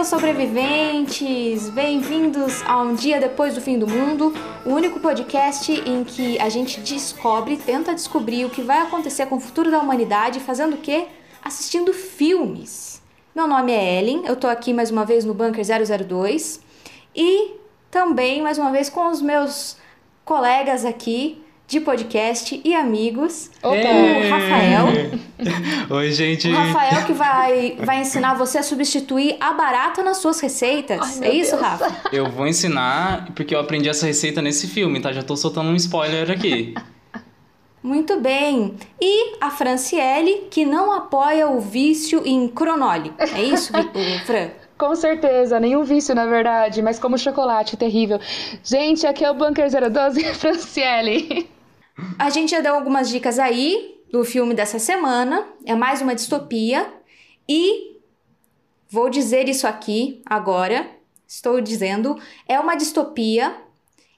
Aos sobreviventes! Bem-vindos a Um Dia Depois do Fim do Mundo, o único podcast em que a gente descobre, tenta descobrir o que vai acontecer com o futuro da humanidade fazendo o quê? Assistindo filmes. Meu nome é Ellen, eu tô aqui mais uma vez no Bunker 002 e também mais uma vez com os meus colegas aqui de podcast e amigos, o Rafael. Oi, gente. O Rafael que vai, vai ensinar você a substituir a barata nas suas receitas. é isso, Rafa? Eu vou ensinar porque eu aprendi essa receita nesse filme, tá? Já tô soltando um spoiler aqui. Muito bem. E a Franciele, que não apoia o vício em cronole. É isso, Fran? Com certeza, nenhum vício na verdade, mas como chocolate terrível. Gente, aqui é o Bunker 012 Franciele. A gente já deu algumas dicas aí do filme dessa semana. É mais uma distopia. E vou dizer isso aqui agora. Estou dizendo. É uma distopia.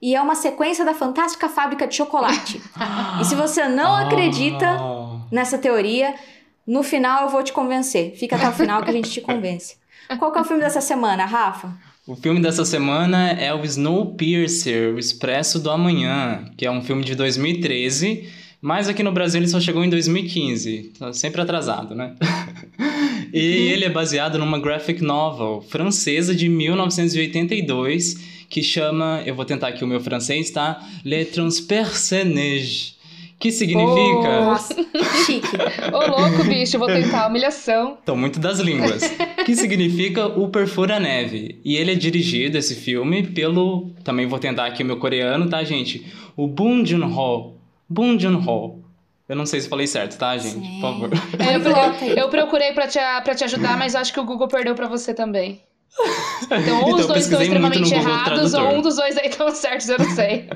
E é uma sequência da Fantástica Fábrica de Chocolate. e se você não acredita Ah. nessa teoria, no final eu vou te convencer. Fica até o final que a gente te convence. Qual é o filme dessa semana, Rafa? O filme dessa semana é o Snowpiercer, o Expresso do Amanhã, que é um filme de 2013, mas aqui no Brasil ele só chegou em 2015, tá sempre atrasado, né? e ele é baseado numa graphic novel francesa de 1982, que chama, eu vou tentar aqui o meu francês, tá? Le Transpercenage, que significa... Nossa, chique. Ô louco, bicho, vou tentar, humilhação. Tô muito das línguas. que significa o Perfura-Neve. E ele é dirigido, esse filme, pelo... Também vou tentar aqui o meu coreano, tá, gente? O Bong Joon-ho. Bong Joon-ho. Eu não sei se falei certo, tá, gente? Sim. Por favor. É, eu, aí. eu, procurei pra te, pra te ajudar, mas acho que o Google perdeu pra você também. Então, ou Então, os dois estão extremamente errados, ou Tradutor. um dos dois aí estão certos, eu não sei.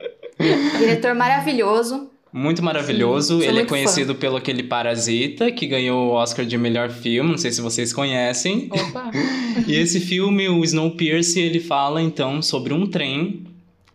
Diretor maravilhoso. Muito maravilhoso. Sim, ele é conhecido pelo aquele Parasita, que ganhou o Oscar de melhor filme. Não sei se vocês conhecem. Opa. E esse filme, o Snowpiercer, ele fala então sobre um trem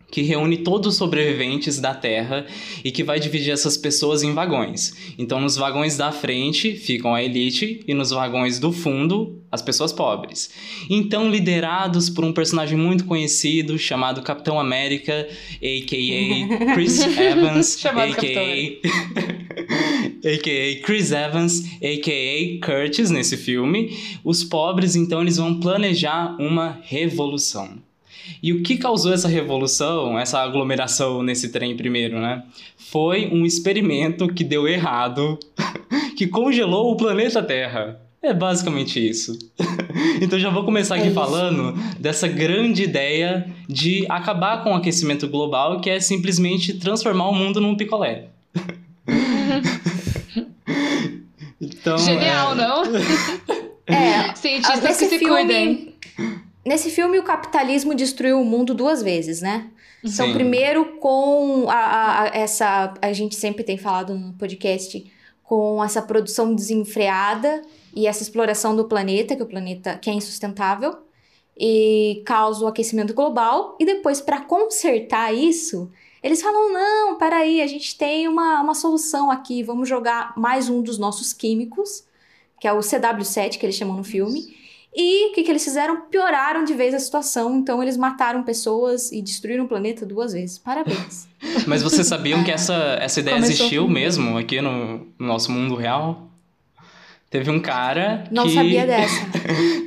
que reúne todos os sobreviventes da Terra e que vai dividir essas pessoas em vagões. Então, nos vagões da frente ficam a elite e nos vagões do fundo as pessoas pobres. Então, liderados por um personagem muito conhecido chamado Capitão América, a.k.a. Chris Evans, a.k.a. a.k.a. Chris Evans, a.k.a. Curtis nesse filme. Os pobres, então, eles vão planejar uma revolução. E o que causou essa revolução, essa aglomeração nesse trem primeiro, né? Foi um experimento que deu errado, que congelou o planeta Terra. É basicamente isso. então já vou começar aqui É falando dessa grande ideia de acabar com o aquecimento global, que é simplesmente transformar o mundo num picolé. então, Genial, é... não? É, Cientistas nesse que se filme, cuidem. Nesse filme, o capitalismo destruiu o mundo duas vezes, né? Então, Sim. primeiro primeiro com a, a- a- essa. A gente sempre tem falado no podcast com essa produção desenfreada e essa exploração do planeta, que o planeta que é insustentável, e causa o aquecimento global. E depois, para consertar isso, eles falam: não, peraí, a gente tem uma, uma solução aqui, vamos jogar mais um dos nossos químicos, que é o CW7, que eles chamam no filme. E o que, que eles fizeram? Pioraram de vez a situação. Então, eles mataram pessoas e destruíram o planeta duas vezes. Parabéns. Mas vocês sabiam que essa, essa ideia Começou existiu mesmo aqui no, no nosso mundo real? Teve um cara Não que... sabia dessa.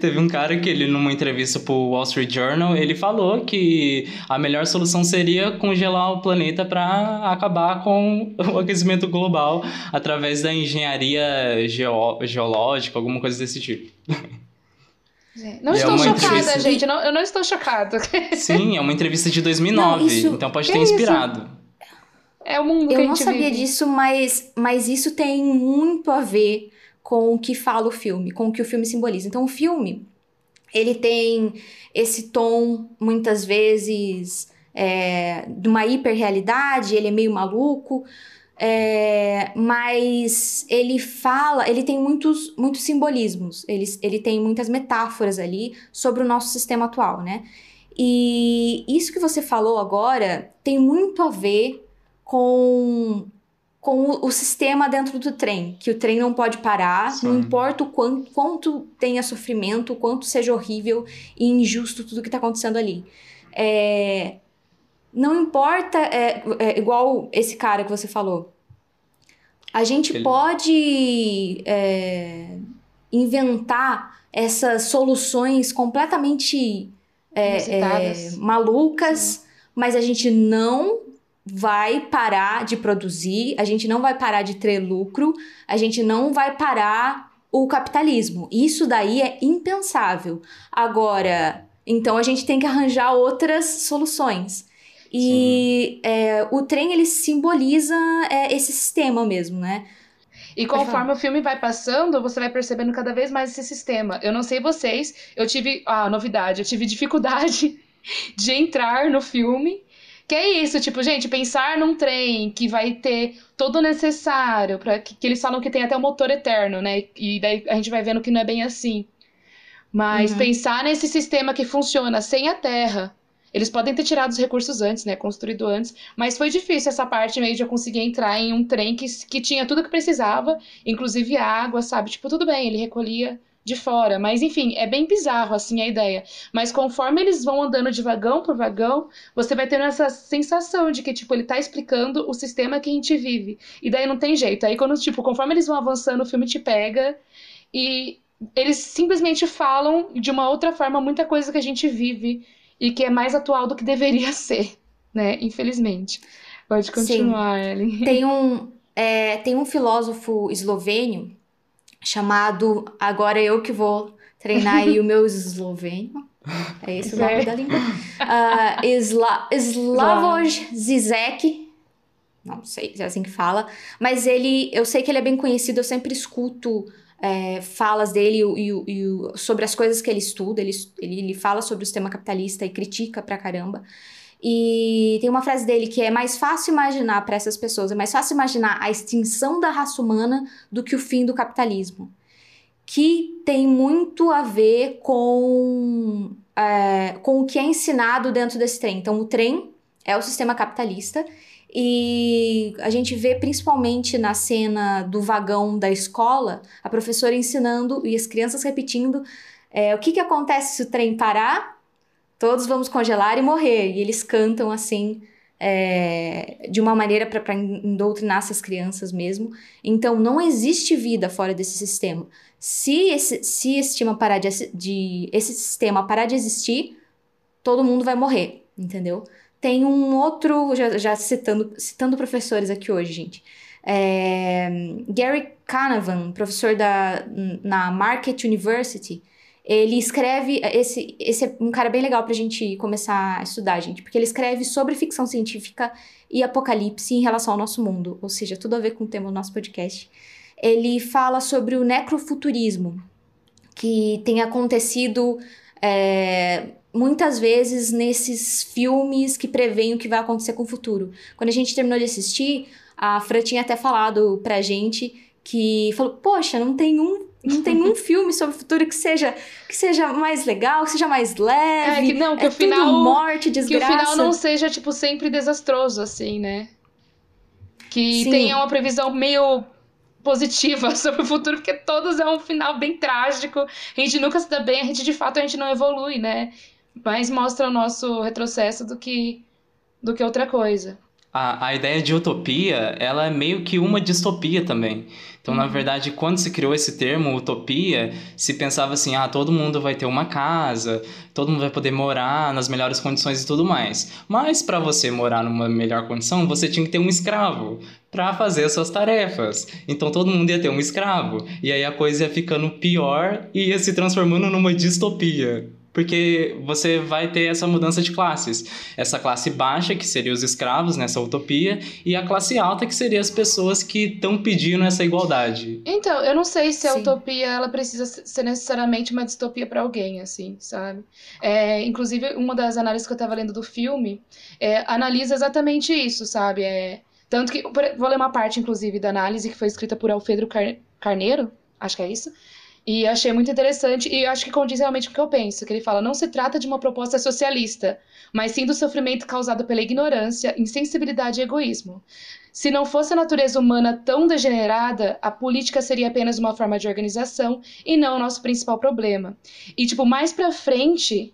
Teve um cara que ele, numa entrevista pro Wall Street Journal, ele falou que a melhor solução seria congelar o planeta para acabar com o aquecimento global através da engenharia geo- geológica, alguma coisa desse tipo. Não E é estou uma chocada, entrevista- gente. Eu não, eu não estou chocada. Sim, é uma entrevista de 2009, Não, isso- então pode que ter isso? inspirado. É o mundo que a Eu gente não sabia vive. disso, mas, mas isso tem muito a ver com o que fala o filme, com o que o filme simboliza. Então, o filme, ele tem esse tom, muitas vezes, é, de uma hiperrealidade, ele é meio maluco, é, mas ele fala, ele tem muitos, muitos simbolismos, ele, ele tem muitas metáforas ali sobre o nosso sistema atual, né? E isso que você falou agora tem muito a ver com, com o, o sistema dentro do trem, que o trem não pode parar, Sim. não importa o quanto, quanto tenha sofrimento, o quanto seja horrível e injusto tudo que está acontecendo ali. É, não importa, é, é igual esse cara que você falou. A gente Ele- pode é, inventar essas soluções completamente é, é, malucas, mas a gente não vai parar de produzir, a gente não vai parar de ter lucro, a gente não vai parar o capitalismo. Isso daí é impensável. Agora, então a gente tem que arranjar outras soluções. E é, o trem ele simboliza é, esse sistema mesmo, né? E conforme o filme vai passando, você vai percebendo cada vez mais esse sistema. Eu não sei vocês, eu tive. Ah, novidade, eu tive dificuldade de entrar no filme. Que é isso, tipo, gente, pensar num trem que vai ter todo o necessário, para que, que eles falam que tem até o motor eterno, né? E daí a gente vai vendo que não é bem assim. Mas Uhum. pensar nesse sistema que funciona sem a Terra. Eles podem ter tirado os recursos antes, né? Construído antes. Mas foi difícil essa parte meio de eu conseguir entrar em um trem que, que tinha tudo que precisava, inclusive água, sabe? Tipo, tudo bem, ele recolhia de fora. Mas enfim, é bem bizarro assim a ideia. Mas conforme eles vão andando de vagão por vagão, você vai tendo essa sensação de que, tipo, ele tá explicando o sistema que a gente vive. E daí não tem jeito. Aí quando, tipo, conforme eles vão avançando, o filme te pega e eles simplesmente falam de uma outra forma muita coisa que a gente vive e que é mais atual do que deveria ser, né? Infelizmente. Pode continuar, Ellen. Tem um, é, tem um filósofo eslovênio chamado. Agora eu que vou treinar aí o meu eslovênio. É esse o nome Certo. da língua. Sla, Slavoj Zizek. Não sei se é assim que fala. Mas ele. Eu sei que ele é bem conhecido, eu sempre escuto. É, falas dele e, e e sobre as coisas que ele estuda, ele, ele, ele fala sobre o sistema capitalista e critica pra caramba. E tem uma frase dele que é mais fácil imaginar para essas pessoas, é mais fácil imaginar a extinção da raça humana do que o fim do capitalismo. Que tem muito a ver com, é, com o que é ensinado dentro desse trem. Então, o trem é o sistema capitalista. E a gente vê principalmente na cena do vagão da escola a professora ensinando e as crianças repetindo é, o que, que acontece se o trem parar todos vamos congelar e morrer. E eles cantam assim, é, de uma maneira para doutrinar essas crianças mesmo. Então, não existe vida fora desse sistema. Se esse, se esse, sistema parar de, de, esse sistema parar de existir, todo mundo vai morrer, entendeu? Tem um outro, já, já citando, citando professores aqui hoje, gente. É, Gary Canavan, professor da, na Market University, ele escreve. Esse, esse é um cara bem legal pra gente começar a estudar, gente, porque ele escreve sobre ficção científica e apocalipse em relação ao nosso mundo, ou seja, tudo a ver com o tema do nosso podcast. Ele fala sobre o necrofuturismo, que tem acontecido é, muitas vezes nesses filmes que preveem o que vai acontecer com o futuro. Quando a gente terminou de assistir, a Fran tinha até falado pra gente que falou: Poxa, não tem um não tem um filme sobre o futuro que seja que seja mais legal, que seja mais leve. É, que não, que é o final. morte, que desgraça. o final não seja, tipo, sempre desastroso, assim, né? Que Sim. tenha uma previsão meio positiva sobre o futuro, porque todos é um final bem trágico. A gente nunca se dá bem, a gente de fato a gente não evolui, né? Mais mostra o nosso retrocesso do que do que outra coisa. A, a ideia de utopia, ela é meio que uma distopia também. Então, na verdade, quando se criou esse termo, utopia, se pensava assim, ah, todo mundo vai ter uma casa, todo mundo vai poder morar nas melhores condições e tudo mais. Mas para você morar numa melhor condição, você tinha que ter um escravo para fazer as suas tarefas. Então, todo mundo ia ter um escravo. E aí a coisa ia ficando pior e ia se transformando numa distopia. Porque você vai ter essa mudança de classes. Essa classe baixa, que seria os escravos nessa utopia, e a classe alta, que seria as pessoas que estão pedindo essa igualdade. Então, eu não sei se a Sim. utopia ela precisa ser necessariamente uma distopia para alguém, assim, sabe? É, inclusive, uma das análises que eu estava lendo do filme é, analisa exatamente isso, sabe? É, tanto que. Vou ler uma parte, inclusive, da análise que foi escrita por Alfredo Car- Carneiro, acho que é isso. E achei muito interessante, e acho que condiz realmente com o que eu penso, que ele fala, não se trata de uma proposta socialista, mas sim do sofrimento causado pela ignorância, insensibilidade e egoísmo. Se não fosse a natureza humana tão degenerada, a política seria apenas uma forma de organização e não o nosso principal problema. E, tipo, mais pra frente,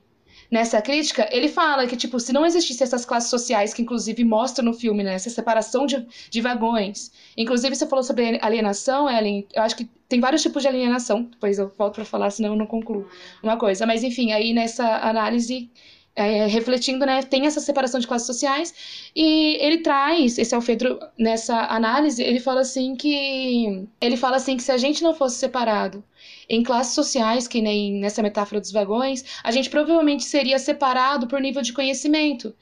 nessa crítica, ele fala que, tipo, se não existisse essas classes sociais que, inclusive, mostra no filme, né, essa separação de, de vagões. Inclusive, você falou sobre alienação, Ellen, eu acho que tem vários tipos de alienação, depois eu volto pra falar, senão eu não concluo uma coisa. Mas, enfim, aí nessa análise, é, refletindo, né, tem essa separação de classes sociais, e ele traz, esse Alfredo, nessa análise, ele fala assim que. Ele fala assim que se a gente não fosse separado em classes sociais, que nem nessa metáfora dos vagões, a gente provavelmente seria separado por nível de conhecimento.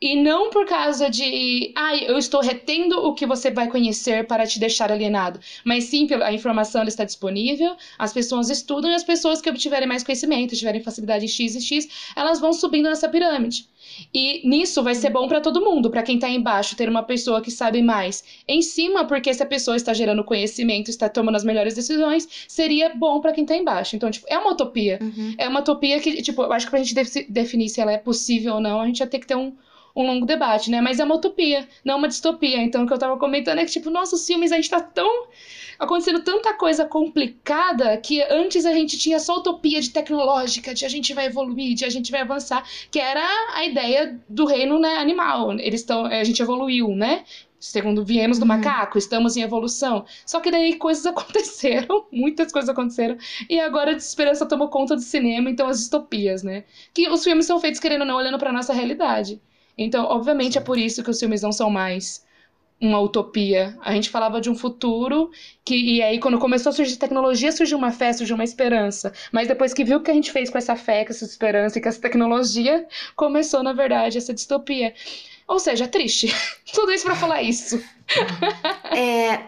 E não por causa de, ai, eu estou retendo o que você vai conhecer para te deixar alienado, mas sim, pela- a informação está disponível, as pessoas estudam e as pessoas que obtiverem mais conhecimento, tiverem facilidade em X e X, elas vão subindo nessa pirâmide. E nisso vai ser bom para todo mundo, para quem está embaixo, ter uma pessoa que sabe mais em cima, porque se a pessoa está gerando conhecimento, está tomando as melhores decisões, seria bom para quem está embaixo. Então, tipo, é uma utopia. Uhum. É uma utopia que, tipo, eu acho que pra gente defi- definir se ela é possível ou não, a gente ia ter que ter um, um longo debate, né? Mas é uma utopia, não uma distopia. Então, o que eu tava comentando é que, tipo, nossos filmes, a gente tá tão. acontecendo tanta coisa complicada que antes a gente tinha só utopia de tecnológica, de a gente vai evoluir, de a gente vai avançar, que era a ideia do reino né, animal. Eles estão. A gente evoluiu, né? Segundo viemos do Uhum. macaco, estamos em evolução. Só que daí coisas aconteceram, muitas coisas aconteceram, e agora a desesperança tomou conta do cinema, então as distopias, né? Que os filmes são feitos querendo ou não olhando pra nossa realidade. Então, obviamente, é por isso que os filmes não são mais uma utopia. A gente falava de um futuro que e aí quando começou a surgir tecnologia, surgiu uma fé, surgiu uma esperança. Mas depois que viu o que a gente fez com essa fé, com essa esperança e com essa tecnologia, começou na verdade essa distopia. Ou seja, é triste. Tudo isso pra falar isso. É,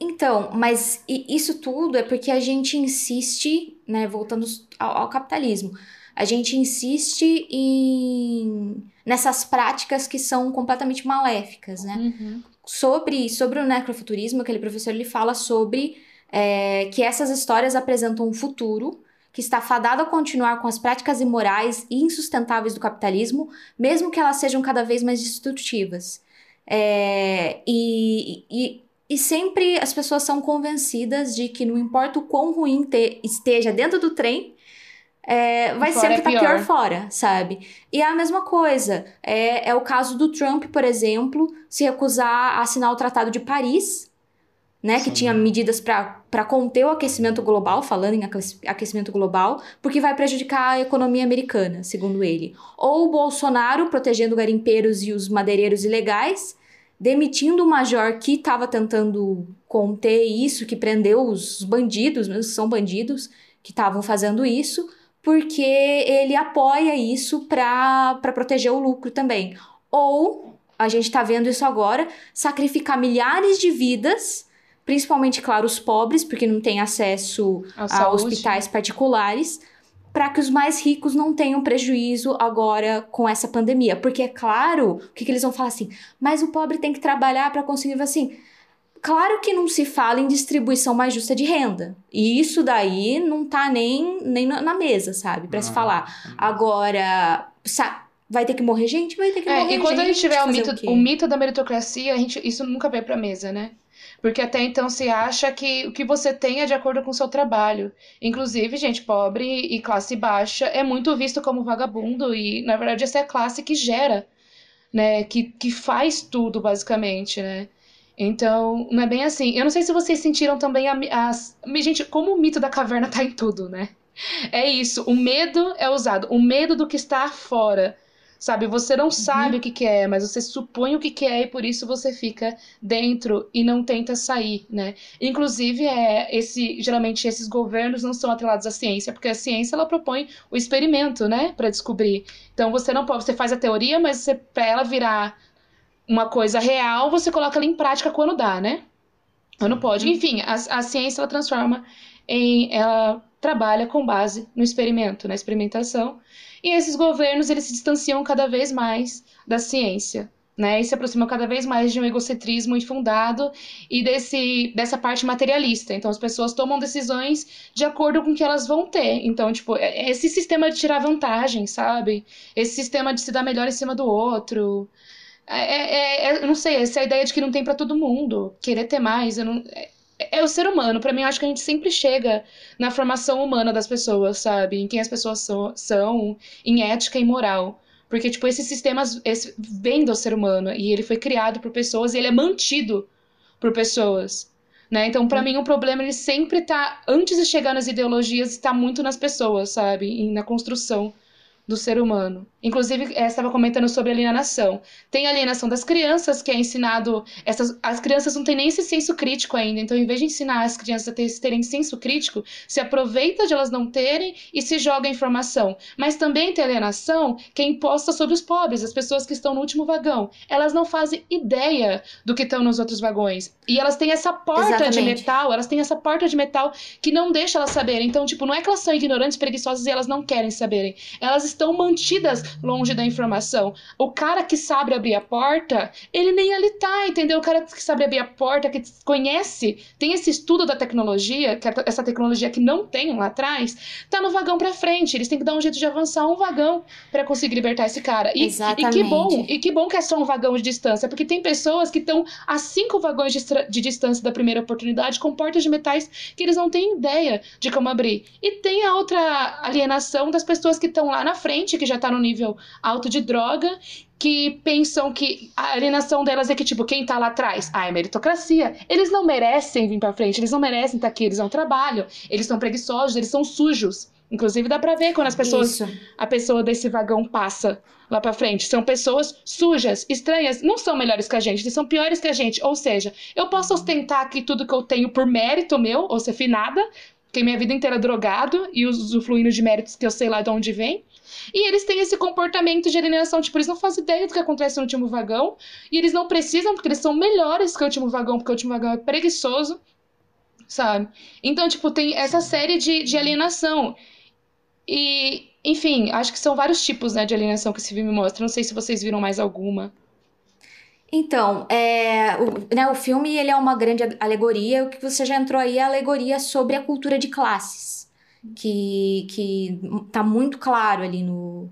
então, mas isso tudo é porque a gente insiste, né, voltando ao, ao capitalismo, a gente insiste em nessas práticas que são completamente maléficas, né? Sobre, sobre o necrofuturismo, aquele professor ele fala sobre é, que essas histórias apresentam um futuro que está fadado a continuar com as práticas imorais e insustentáveis do capitalismo, mesmo que elas sejam cada vez mais destrutivas. É, e, e, e sempre as pessoas são convencidas de que não importa o quão ruim te- esteja dentro do trem, é, vai Fora sempre é estar pior. pior. fora, sabe? E é a mesma coisa. É, é o caso do Trump, por exemplo, se recusar a assinar o Tratado de Paris, né? Que Sim. tinha medidas para conter o aquecimento global, falando em aquec- aquecimento global, porque vai prejudicar a economia americana, segundo ele. Ou o Bolsonaro protegendo garimpeiros e os madeireiros ilegais, demitindo o major que estava tentando conter isso, que prendeu os bandidos, mesmo que são bandidos, que estavam fazendo isso, porque ele apoia isso para proteger o lucro também. Ou, a gente está vendo isso agora, sacrificar milhares de vidas, principalmente, claro, os pobres, porque não têm acesso A a hospitais particulares, para que os mais ricos não tenham prejuízo agora com essa pandemia. Porque, é claro, o que, que eles vão falar assim? Mas o pobre tem que trabalhar para conseguir assim. Claro que não se fala em distribuição mais justa de renda. E isso daí não tá nem, nem na mesa, sabe? Para se Não. falar. Agora, sa- vai ter que morrer gente? Vai ter que É, morrer e quando a gente tiver o mito, quê? o mito da meritocracia, a gente, isso nunca veio pra mesa, né? Porque até então se acha que o que você tem é de acordo com o seu trabalho. Inclusive, gente pobre e classe baixa é muito visto como vagabundo e, na verdade, essa é a classe que gera, né? Que, que faz tudo, basicamente, né? Então, não é bem assim. Eu não sei se vocês sentiram também as. Gente, como o mito da caverna tá em tudo, né? É isso. O medo é usado. O medo do que está fora. Sabe, você não sabe o que, que é, mas você supõe o que, que é e por isso você fica dentro e não tenta sair, né? Inclusive, é, esse, geralmente esses governos não são atrelados à ciência, porque a ciência ela propõe o experimento, né, para descobrir. Então você não pode, você faz a teoria, mas pra ela virar uma coisa real, você coloca ela em prática quando dá, né? Não pode. Enfim, a, a ciência ela transforma em. Ela trabalha com base no experimento, na experimentação. E esses governos eles se distanciam cada vez mais da ciência. Né, e se aproximam cada vez mais de um egocentrismo infundado e desse, dessa parte materialista. Então, as pessoas tomam decisões de acordo com o que elas vão ter. Então, tipo, é, é esse sistema de tirar vantagem, sabe? Esse sistema de se dar melhor em cima do outro. É, é, é, eu não sei, essa é a ideia de que não tem para todo mundo. Querer ter mais. Eu não, é, é o ser humano. Para mim, eu acho que a gente sempre chega na formação humana das pessoas, sabe? Em quem as pessoas so, são, em ética e moral. Porque, tipo, esses sistemas esse, vêm do ser humano e ele foi criado por pessoas e ele é mantido por pessoas. Né? Então, para hum. mim, o problema ele sempre tá, antes de chegar nas ideologias, está muito nas pessoas, sabe? E na construção do ser humano. Inclusive, eh, estava comentando sobre alienação. Tem alienação das crianças, que é ensinado. Essas, as crianças não têm nem esse senso crítico ainda. Então, em vez de ensinar as crianças a ter, terem senso crítico, se aproveita de elas não terem e se joga informação. Mas também tem alienação que é imposta sobre os pobres, as pessoas que estão no último vagão. Elas não fazem ideia do que estão nos outros vagões. E elas têm essa porta Exatamente. de metal, elas têm essa porta de metal que não deixa elas saberem. Então, tipo, não é que elas são ignorantes, preguiçosas e elas não querem saberem. Elas estão mantidas longe da informação. O cara que sabe abrir a porta, ele nem ali tá, entendeu? O cara que sabe abrir a porta, que conhece, tem esse estudo da tecnologia, que é essa tecnologia que não tem lá atrás, tá no vagão para frente. Eles têm que dar um jeito de avançar um vagão para conseguir libertar esse cara. E, Exatamente. e que bom, e que bom que é só um vagão de distância, porque tem pessoas que estão a cinco vagões de, de distância da primeira oportunidade com portas de metais que eles não têm ideia de como abrir. E tem a outra alienação das pessoas que estão lá na frente, que já tá no nível alto de droga, que pensam que a alienação delas é que, tipo, quem tá lá atrás? Ah, é meritocracia. Eles não merecem vir pra frente, eles não merecem estar tá aqui, eles não trabalham, eles são preguiçosos, eles são sujos. Inclusive dá pra ver quando as pessoas. Isso. A pessoa desse vagão passa lá pra frente. São pessoas sujas, estranhas, não são melhores que a gente, eles são piores que a gente. Ou seja, eu posso ostentar aqui tudo que eu tenho por mérito meu, ou ser finada, fiquei minha vida inteira drogado e usufruindo de méritos que eu sei lá de onde vem. E eles têm esse comportamento de alienação, tipo, eles não fazem ideia do que acontece no último vagão, e eles não precisam, porque eles são melhores que o último vagão, porque o último vagão é preguiçoso, sabe? Então, tipo, tem essa série de, de alienação. E, enfim, acho que são vários tipos né, de alienação que esse filme mostra. Não sei se vocês viram mais alguma. Então, é, o, né, o filme ele é uma grande alegoria. O que você já entrou aí é a alegoria sobre a cultura de classes que, que tá muito claro ali no,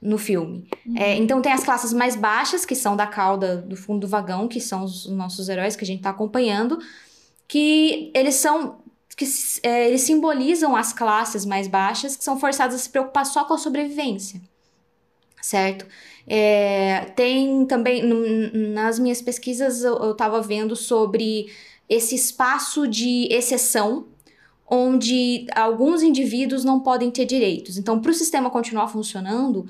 no filme. Uhum. É, então tem as classes mais baixas, que são da cauda do fundo do vagão, que são os, nossos heróis que a gente tá acompanhando, que eles são. que é, eles simbolizam as classes mais baixas que são forçadas a se preocupar só com a sobrevivência. Certo? É, tem também, nas minhas pesquisas, eu, eu tava vendo sobre esse espaço de exceção onde alguns indivíduos não podem ter direitos. Então, para o sistema continuar funcionando,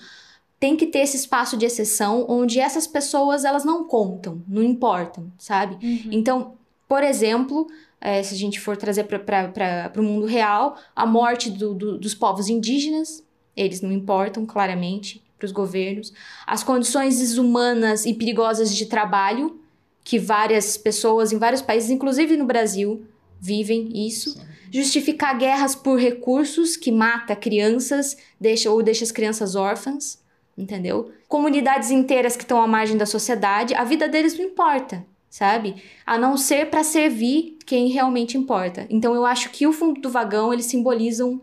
tem que ter esse espaço de exceção onde essas pessoas elas não contam, não importam, sabe? Uhum. Então, por exemplo, é, se a gente for trazer para o mundo real, a morte do, do, dos povos indígenas, eles não importam claramente para os governos, as condições desumanas e perigosas de trabalho que várias pessoas em vários países, inclusive no Brasil, vivem isso. Sim justificar guerras por recursos que mata crianças, deixa ou deixa as crianças órfãs, entendeu? Comunidades inteiras que estão à margem da sociedade, a vida deles não importa, sabe? A não ser para servir quem realmente importa. Então eu acho que o fundo do vagão eles simbolizam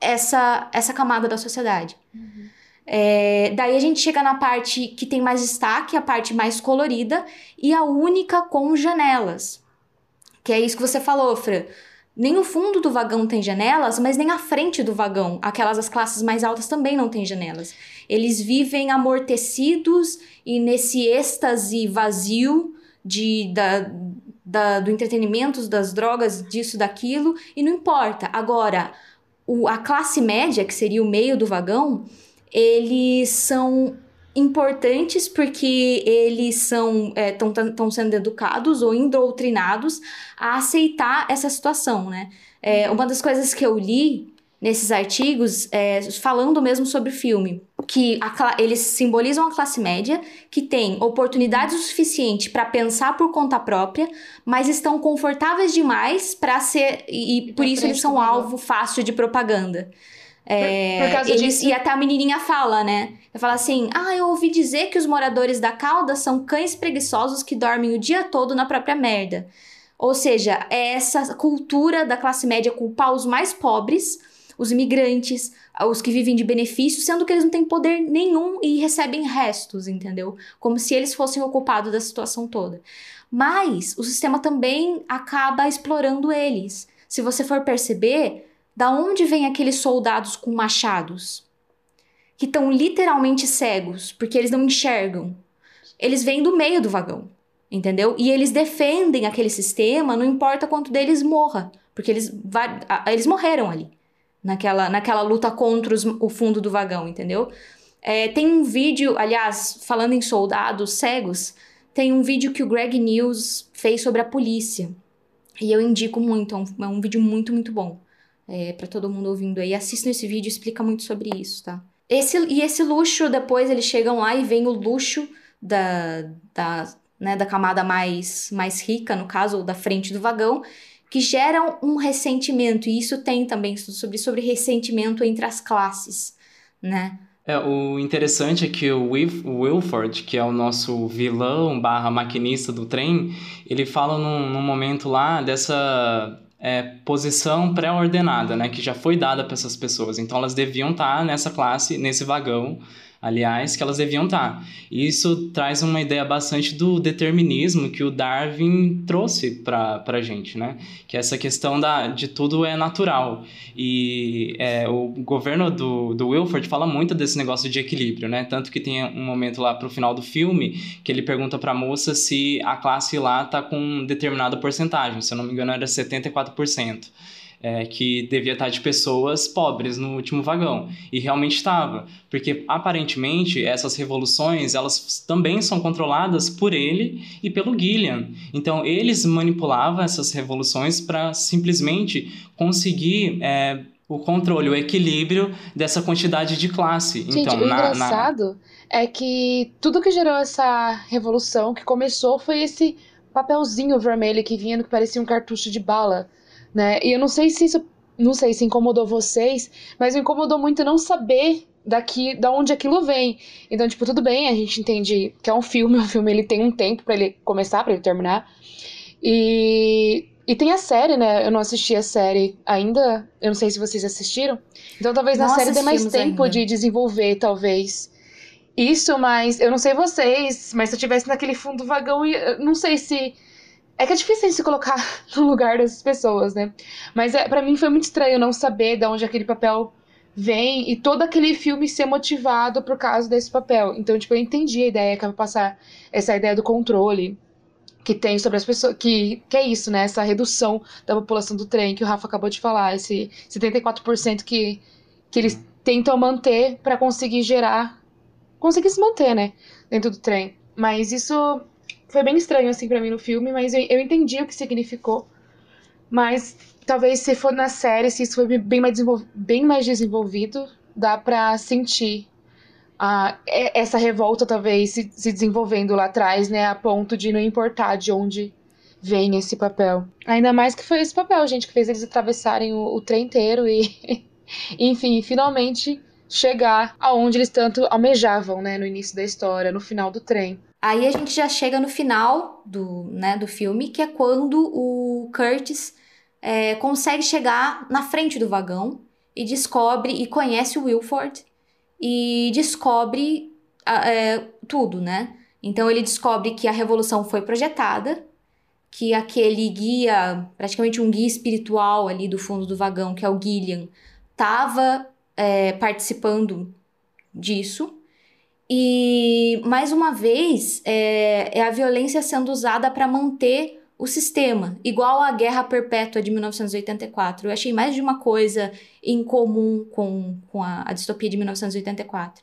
essa essa camada da sociedade. Uhum. É, daí a gente chega na parte que tem mais destaque, a parte mais colorida e a única com janelas. Que é isso que você falou, Fran. Nem o fundo do vagão tem janelas, mas nem a frente do vagão, aquelas das classes mais altas também não tem janelas. Eles vivem amortecidos e nesse êxtase vazio de, da, da, do entretenimento, das drogas, disso, daquilo, e não importa. Agora, o, a classe média, que seria o meio do vagão, eles são importantes porque eles são estão sendo educados ou indoutrinados a aceitar essa situação, né? É, uma das coisas que eu li nesses artigos é, falando mesmo sobre o filme, que a, eles simbolizam a classe média que tem oportunidades o suficiente para pensar por conta própria, mas estão confortáveis demais para ser e, e por isso eles são alvo fácil de propaganda. É, por, por eles, disso... E até a menininha fala, né? Ela fala assim: Ah, eu ouvi dizer que os moradores da cauda são cães preguiçosos que dormem o dia todo na própria merda. Ou seja, é essa cultura da classe média culpar os mais pobres os imigrantes, os que vivem de benefícios, sendo que eles não têm poder nenhum e recebem restos, entendeu? Como se eles fossem o culpado da situação toda. Mas o sistema também acaba explorando eles. Se você for perceber, da onde vem aqueles soldados com machados? Que estão literalmente cegos, porque eles não enxergam. Eles vêm do meio do vagão, entendeu? E eles defendem aquele sistema, não importa quanto deles morra, porque eles, eles morreram ali naquela, naquela luta contra os, o fundo do vagão, entendeu? É, tem um vídeo, aliás, falando em soldados cegos, tem um vídeo que o Greg News fez sobre a polícia. E eu indico muito, é um, é um vídeo muito, muito bom. É, para todo mundo ouvindo aí. Assistam esse vídeo, explica muito sobre isso, tá? Esse, e esse luxo, depois eles chegam lá e vem o luxo da, da, né, da camada mais, mais rica, no caso, ou da frente do vagão, que geram um ressentimento, e isso tem também sobre, sobre ressentimento entre as classes, né? É, o interessante é que o Wilford, que é o nosso vilão barra maquinista do trem, ele fala num, num momento lá dessa é, posição pré-ordenada, né, que já foi dada para essas pessoas. Então elas deviam estar tá nessa classe, nesse vagão, aliás, que elas deviam estar. E isso traz uma ideia bastante do determinismo que o Darwin trouxe para a gente, né? Que essa questão da, de tudo é natural. E é, o governo do, do Wilford fala muito desse negócio de equilíbrio, né? Tanto que tem um momento lá pro final do filme que ele pergunta para a moça se a classe lá tá com determinada porcentagem. Se eu não me engano, era 74% é, que devia estar de pessoas pobres no último vagão. E realmente estava, porque aparentemente essas revoluções elas também são controladas por ele e pelo Gillian. Então eles manipulavam essas revoluções para simplesmente conseguir é, o controle, o equilíbrio dessa quantidade de classe. Gente, então, o na, engraçado na... é que tudo que gerou essa revolução que começou foi esse papelzinho vermelho que vinha no que parecia um cartucho de bala né? E eu não sei se isso, não sei se incomodou vocês, mas me incomodou muito não saber daqui, da onde aquilo vem. Então, tipo, tudo bem, a gente entende que é um filme, um filme ele tem um tempo para ele começar, para ele terminar. E e tem a série, né? Eu não assisti a série ainda. Eu não sei se vocês assistiram. Então talvez na série dê mais tempo ainda. de desenvolver, talvez. Isso, mas eu não sei vocês, mas se eu tivesse naquele fundo vagão, eu não sei se é que é difícil se colocar no lugar dessas pessoas, né? Mas é, para mim foi muito estranho não saber de onde aquele papel vem e todo aquele filme ser motivado por causa desse papel. Então, tipo, eu entendi a ideia que vai passar essa ideia do controle que tem sobre as pessoas, que, que é isso, né? Essa redução da população do trem que o Rafa acabou de falar, esse 74% que, que eles tentam manter para conseguir gerar, conseguir se manter, né? Dentro do trem. Mas isso foi bem estranho, assim, para mim no filme, mas eu, eu entendi o que significou. Mas talvez se for na série, se isso foi bem mais, bem mais desenvolvido, dá pra sentir uh, essa revolta, talvez, se, se desenvolvendo lá atrás, né? A ponto de não importar de onde vem esse papel. Ainda mais que foi esse papel, gente, que fez eles atravessarem o, o trem inteiro e, enfim, finalmente chegar aonde eles tanto almejavam, né, no início da história, no final do trem. Aí a gente já chega no final do, né, do filme, que é quando o Curtis é, consegue chegar na frente do vagão e descobre e conhece o Wilford e descobre é, tudo, né? Então ele descobre que a revolução foi projetada, que aquele guia, praticamente um guia espiritual ali do fundo do vagão, que é o Gillian, estava é, participando disso e, mais uma vez, é, é a violência sendo usada para manter o sistema, igual a Guerra Perpétua de 1984. Eu achei mais de uma coisa em comum com, com a, a distopia de 1984.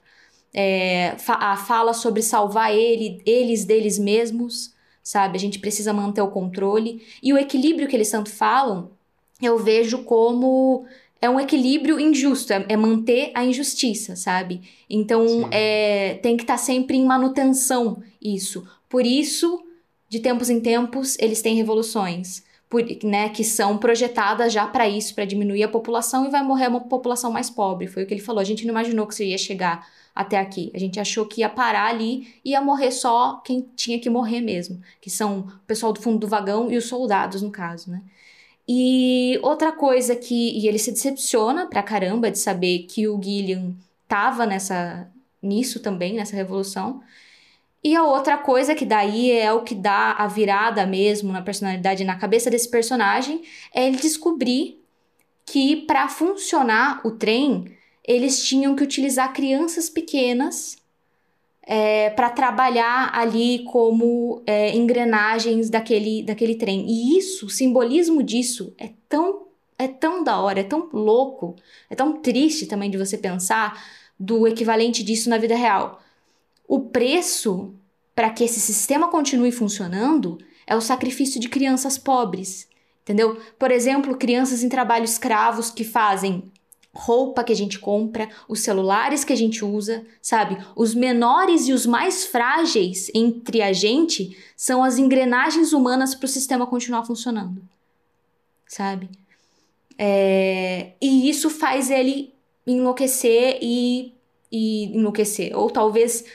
é, a fala sobre salvar ele, eles deles mesmos, sabe? A gente precisa manter o controle. E o equilíbrio que eles tanto falam, eu vejo como é um equilíbrio injusto, é, é manter a injustiça, sabe? Então é, tem que estar tá sempre em manutenção isso. Por isso, de tempos em tempos, eles têm revoluções. Por, né, que são projetadas já para isso, para diminuir a população e vai morrer uma população mais pobre. Foi o que ele falou. A gente não imaginou que isso ia chegar até aqui. A gente achou que ia parar ali e ia morrer só quem tinha que morrer mesmo, que são o pessoal do fundo do vagão e os soldados, no caso, né? E outra coisa que. E ele se decepciona pra caramba de saber que o Gillian tava nessa, nisso também, nessa revolução. E a outra coisa que daí é o que dá a virada mesmo na personalidade, na cabeça desse personagem, é ele descobrir que para funcionar o trem, eles tinham que utilizar crianças pequenas é, para trabalhar ali como é, engrenagens daquele, daquele trem. E isso, o simbolismo disso é tão, é tão da hora, é tão louco, é tão triste também de você pensar do equivalente disso na vida real. O preço para que esse sistema continue funcionando é o sacrifício de crianças pobres, entendeu? Por exemplo, crianças em trabalho escravos que fazem roupa que a gente compra, os celulares que a gente usa, sabe? Os menores e os mais frágeis entre a gente são as engrenagens humanas para o sistema continuar funcionando, sabe? É... E isso faz ele enlouquecer e, e enlouquecer, ou talvez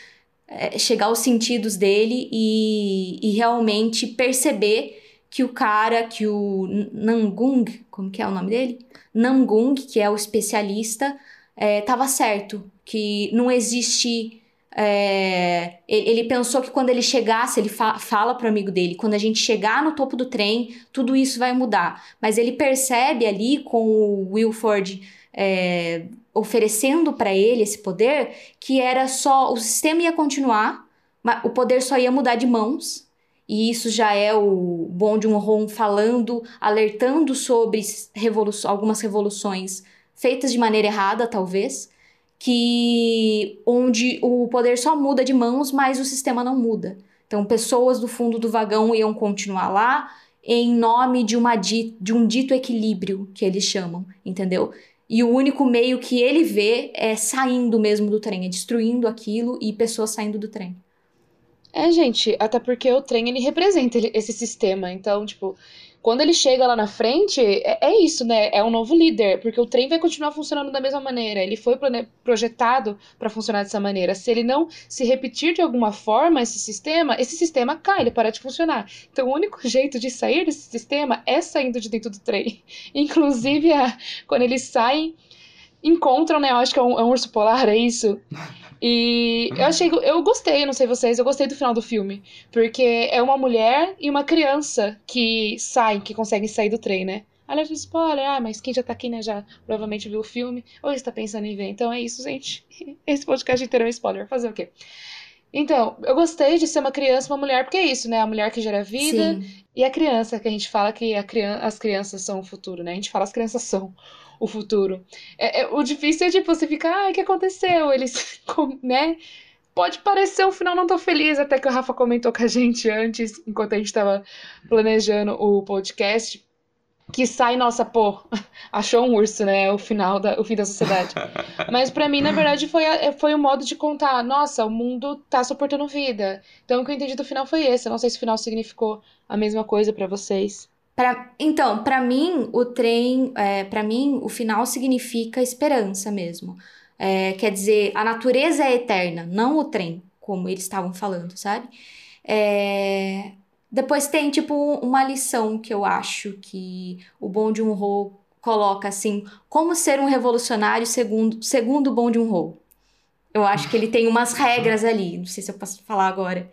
é, chegar aos sentidos dele e, e realmente perceber que o cara, que o Nangung, como que é o nome dele? Nangung, que é o especialista, estava é, certo, que não existe. É, ele, pensou que quando ele chegasse, ele fa fala para o amigo dele: quando a gente chegar no topo do trem, tudo isso vai mudar. Mas ele percebe ali com o Wilford é, oferecendo para ele esse poder que era só o sistema ia continuar, mas o poder só ia mudar de mãos e isso já é o um Ron falando, alertando sobre revolu algumas revoluções feitas de maneira errada, talvez, que onde o poder só muda de mãos, mas o sistema não muda. Então, pessoas do fundo do vagão iam continuar lá em nome de, uma di de um dito equilíbrio, que eles chamam, entendeu? E o único meio que ele vê é saindo mesmo do trem, é destruindo aquilo e pessoas saindo do trem. É, gente, até porque o trem ele representa esse sistema. Então, tipo, quando ele chega lá na frente, é, é isso, né? É um novo líder, porque o trem vai continuar funcionando da mesma maneira. Ele foi projetado para funcionar dessa maneira. Se ele não se repetir de alguma forma esse sistema, esse sistema cai, ele para de funcionar. Então, o único jeito de sair desse sistema é saindo de dentro do trem. Inclusive, a, quando eles saem, encontram, né? Eu acho que é um, é um urso polar, é isso. E eu achei. Eu gostei, não sei vocês, eu gostei do final do filme. Porque é uma mulher e uma criança que saem, que conseguem sair do trem, né? Aliás, spoiler, ah, mas quem já tá aqui, né, já provavelmente viu o filme, ou está pensando em ver. Então é isso, gente. Esse podcast inteiro é um spoiler. Fazer o quê? Então, eu gostei de ser uma criança uma mulher, porque é isso, né? A mulher que gera vida Sim. e a criança, que a gente fala que criança, as crianças são o futuro, né? A gente fala as crianças são o futuro. É, é, o difícil é, tipo, você ficar, ah, o que aconteceu? Eles, né? Pode parecer um final não tão feliz, até que o Rafa comentou com a gente antes, enquanto a gente estava planejando o podcast, que sai, nossa, pô, achou um urso, né? O final da, o fim da sociedade. Mas para mim, na verdade, foi, a, foi um modo de contar, nossa, o mundo tá suportando vida. Então o que eu entendi do final foi esse. Eu não sei se o final significou a mesma coisa para vocês. Pra, então, para mim, o trem, é, para mim, o final significa esperança mesmo. É, quer dizer, a natureza é eterna, não o trem, como eles estavam falando, sabe? É, depois tem, tipo, uma lição que eu acho que o Bom de um coloca assim: como ser um revolucionário segundo, segundo o Bom de um. Eu acho que ele tem umas regras ali, não sei se eu posso falar agora.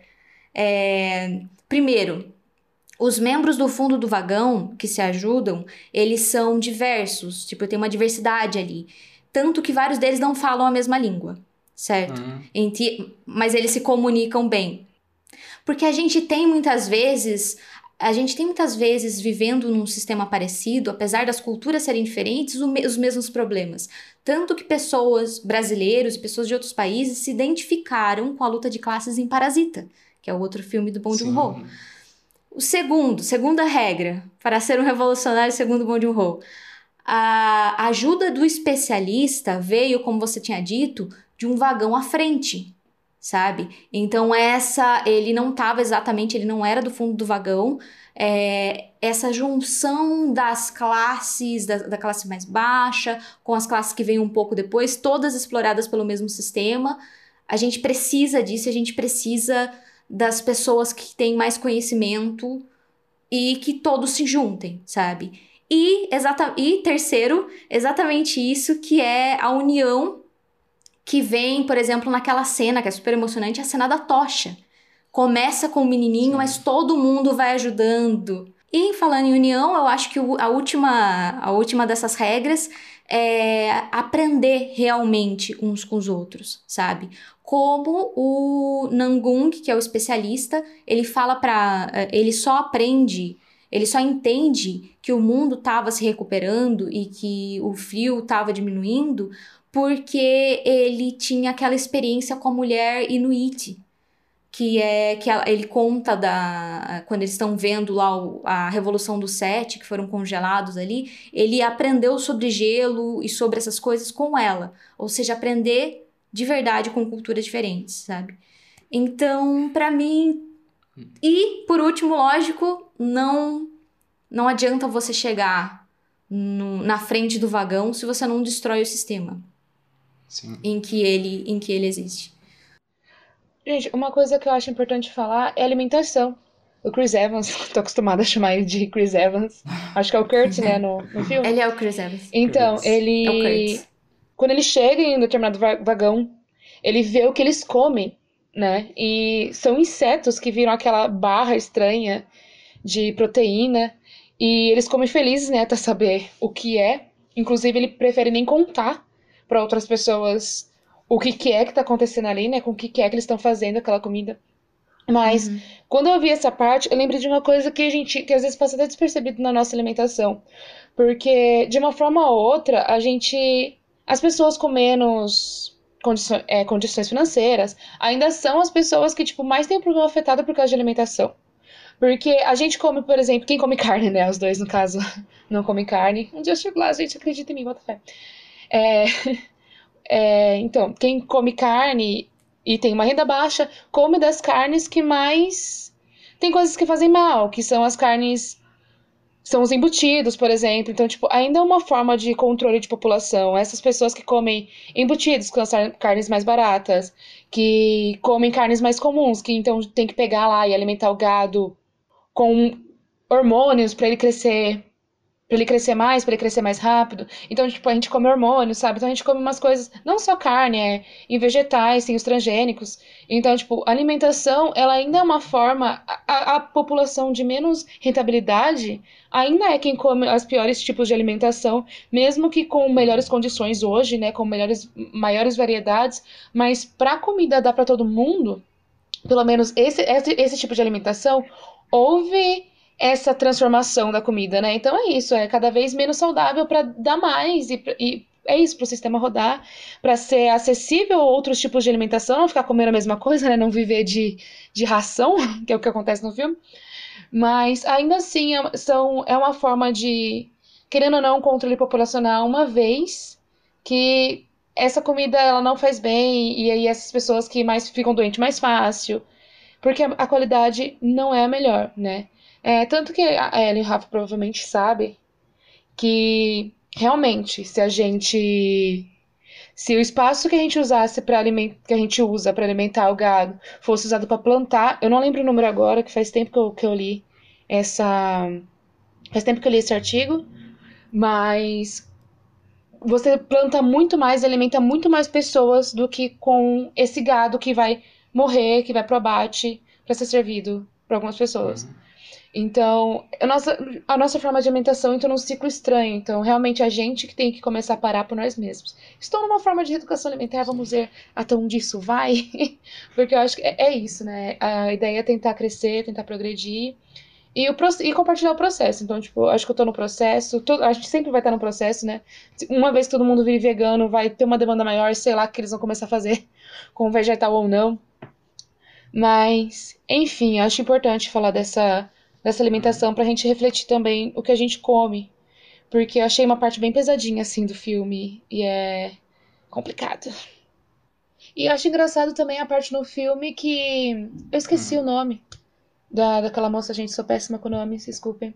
É, primeiro, os membros do fundo do vagão que se ajudam, eles são diversos, tipo, tem uma diversidade ali. Tanto que vários deles não falam a mesma língua, certo? Uhum. Entre, mas eles se comunicam bem. Porque a gente tem muitas vezes a gente tem muitas vezes vivendo num sistema parecido, apesar das culturas serem diferentes, os mesmos problemas. Tanto que pessoas brasileiros e pessoas de outros países se identificaram com a luta de classes em Parasita, que é o outro filme do Bong Joon-ho. O segundo, segunda regra, para ser um revolucionário segundo Bong Joon-ho, a ajuda do especialista veio, como você tinha dito, de um vagão à frente, sabe? Então essa, ele não estava exatamente, ele não era do fundo do vagão. É, essa junção das classes, da, da classe mais baixa, com as classes que vêm um pouco depois, todas exploradas pelo mesmo sistema. A gente precisa disso, a gente precisa das pessoas que têm mais conhecimento e que todos se juntem, sabe? E, exata, e terceiro, exatamente isso que é a união que vem, por exemplo, naquela cena que é super emocionante, a cena da tocha. Começa com o menininho, Sim. mas todo mundo vai ajudando. E falando em união, eu acho que a última, a última dessas regras é aprender realmente uns com os outros, sabe? Como o Nangung, que é o especialista, ele fala para, ele só aprende, ele só entende que o mundo estava se recuperando e que o frio estava diminuindo porque ele tinha aquela experiência com a mulher inuit, que é que ele conta da quando eles estão vendo lá o, a revolução dos sete que foram congelados ali, ele aprendeu sobre gelo e sobre essas coisas com ela, ou seja, aprender de verdade com culturas diferentes, sabe? Então, para mim, e por último, lógico, não não adianta você chegar no, na frente do vagão se você não destrói o sistema. Sim. em que ele em que ele existe. Gente, uma coisa que eu acho importante falar é alimentação. O Chris Evans, tô acostumada a chamar ele de Chris Evans. Acho que é o Kurt, né, no, no filme. Ele é o Chris Evans. Então, ele. É quando ele chega em um determinado vagão, ele vê o que eles comem, né? E são insetos que viram aquela barra estranha de proteína. E eles comem felizes, né, até saber o que é. Inclusive, ele prefere nem contar para outras pessoas o que, que é que tá acontecendo ali, né? Com o que, que é que eles estão fazendo aquela comida. Mas uhum. quando eu vi essa parte, eu lembrei de uma coisa que a gente, que às vezes passa até despercebido na nossa alimentação. Porque, de uma forma ou outra, a gente. As pessoas com menos condições, é, condições financeiras ainda são as pessoas que, tipo, mais têm problema afetado por causa de alimentação. Porque a gente come, por exemplo, quem come carne, né? Os dois, no caso, não comem carne. Um dia eu chego lá, a gente acredita em mim, bota fé. É, é, então, quem come carne e tem uma renda baixa, come das carnes que mais. Tem coisas que fazem mal, que são as carnes. São os embutidos, por exemplo. Então, tipo, ainda é uma forma de controle de população. Essas pessoas que comem embutidos, que são carnes mais baratas, que comem carnes mais comuns, que então tem que pegar lá e alimentar o gado com hormônios para ele crescer para ele crescer mais, para ele crescer mais rápido. Então, tipo, a gente come hormônios, sabe? Então a gente come umas coisas, não só carne, é em vegetais, tem os transgênicos. Então, tipo, a alimentação, ela ainda é uma forma a, a população de menos rentabilidade ainda é quem come os piores tipos de alimentação, mesmo que com melhores condições hoje, né, com melhores maiores variedades, mas para comida dar para todo mundo, pelo menos esse, esse esse tipo de alimentação, houve essa transformação da comida, né? Então é isso, é cada vez menos saudável para dar mais e, e é isso para o sistema rodar, para ser acessível a outros tipos de alimentação, não ficar comendo a mesma coisa, né? Não viver de, de ração, que é o que acontece no filme. Mas ainda assim é, são, é uma forma de, querendo ou não, controle populacional, uma vez que essa comida ela não faz bem, e aí essas pessoas que mais ficam doentes mais fácil, porque a, a qualidade não é a melhor, né? É, tanto que a Ellen e o Rafa provavelmente sabe que realmente, se a gente. Se o espaço que a gente usasse para alimentar, que a gente usa para alimentar o gado fosse usado para plantar, eu não lembro o número agora, que faz tempo que eu, que eu li essa. Faz tempo que eu li esse artigo, mas você planta muito mais, alimenta muito mais pessoas do que com esse gado que vai morrer, que vai pro abate para ser servido para algumas pessoas. Uhum. Então, a nossa, a nossa forma de alimentação entra num ciclo estranho. Então, realmente, a gente que tem que começar a parar por nós mesmos. Estou numa forma de educação alimentar, vamos ver até onde isso vai. Porque eu acho que é, é, isso, né? A ideia é tentar crescer, tentar progredir. E, o, e compartilhar o processo. Então, tipo, acho que eu tô no processo. Tô, a gente sempre vai estar no processo, né? Uma vez que todo mundo vive vegano, vai ter uma demanda maior, sei lá o que eles vão começar a fazer, com vegetal ou não. Mas, enfim, acho importante falar dessa, dessa alimentação pra gente refletir também o que a gente come. Porque eu achei uma parte bem pesadinha, assim, do filme. E é complicado. E acho engraçado também a parte no filme que. Eu esqueci o nome da, daquela moça, gente, sou péssima com nomes, desculpem.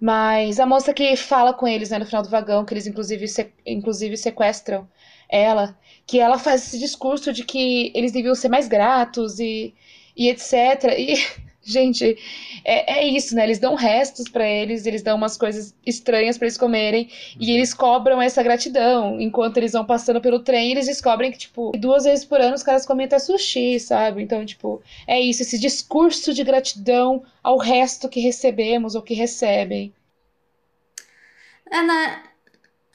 Mas a moça que fala com eles, né, no final do vagão, que eles inclusive, se, inclusive sequestram ela, que ela faz esse discurso de que eles deviam ser mais gratos e, e etc. E Gente, é, é isso, né? Eles dão restos para eles, eles dão umas coisas estranhas para eles comerem e eles cobram essa gratidão. Enquanto eles vão passando pelo trem, eles descobrem que, tipo, duas vezes por ano os caras comem até sushi, sabe? Então, tipo, é isso, esse discurso de gratidão ao resto que recebemos ou que recebem. Ana,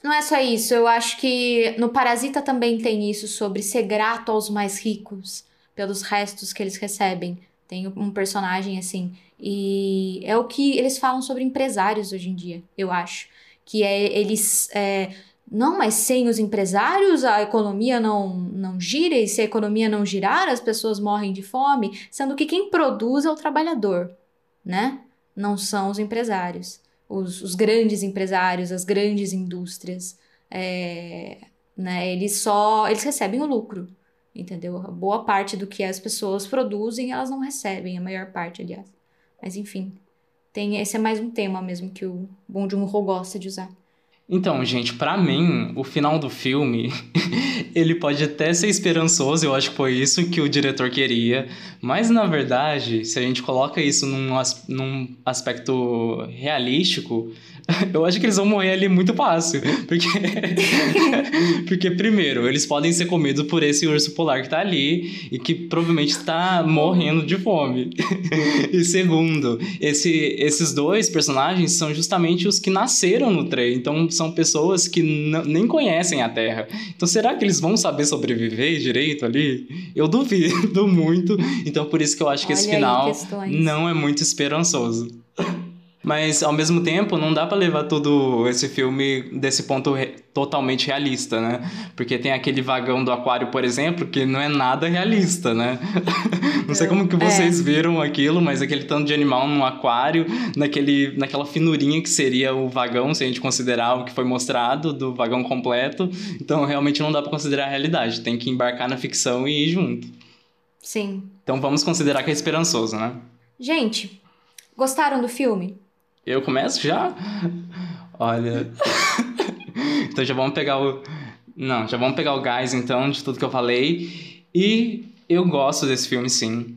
não é só isso. Eu acho que no Parasita também tem isso sobre ser grato aos mais ricos pelos restos que eles recebem. Tem um personagem assim. E é o que eles falam sobre empresários hoje em dia, eu acho. Que é eles. É, não, mas sem os empresários a economia não, não gira, e se a economia não girar, as pessoas morrem de fome, sendo que quem produz é o trabalhador, né? Não são os empresários. Os, os grandes empresários, as grandes indústrias, é, né? Eles só eles recebem o lucro entendeu? Boa parte do que as pessoas produzem, elas não recebem, a maior parte, aliás. Mas enfim, tem esse é mais um tema mesmo que o Bong Joon-ho gosta de usar. Então, gente, para mim, o final do filme, ele pode até ser esperançoso, eu acho que foi isso que o diretor queria, mas na verdade, se a gente coloca isso num, num aspecto realístico, eu acho que eles vão morrer ali muito fácil. Porque, porque primeiro, eles podem ser comidos por esse urso polar que tá ali e que provavelmente está morrendo de fome. e segundo, esse, esses dois personagens são justamente os que nasceram no trem. Então são pessoas que nem conhecem a Terra. Então será que eles vão saber sobreviver direito ali? Eu duvido muito. Então por isso que eu acho que Olha esse final não é muito esperançoso. Mas, ao mesmo tempo, não dá para levar todo esse filme desse ponto re totalmente realista, né? Porque tem aquele vagão do aquário, por exemplo, que não é nada realista, né? não sei como que vocês é. viram aquilo, mas aquele tanto de animal no aquário, naquele, naquela finurinha que seria o vagão, se a gente considerar o que foi mostrado do vagão completo. Então, realmente não dá para considerar a realidade. Tem que embarcar na ficção e ir junto. Sim. Então, vamos considerar que é esperançoso, né? Gente, gostaram do filme? Eu começo já? Olha. então já vamos pegar o. Não, já vamos pegar o gás então de tudo que eu falei. E eu gosto desse filme, sim.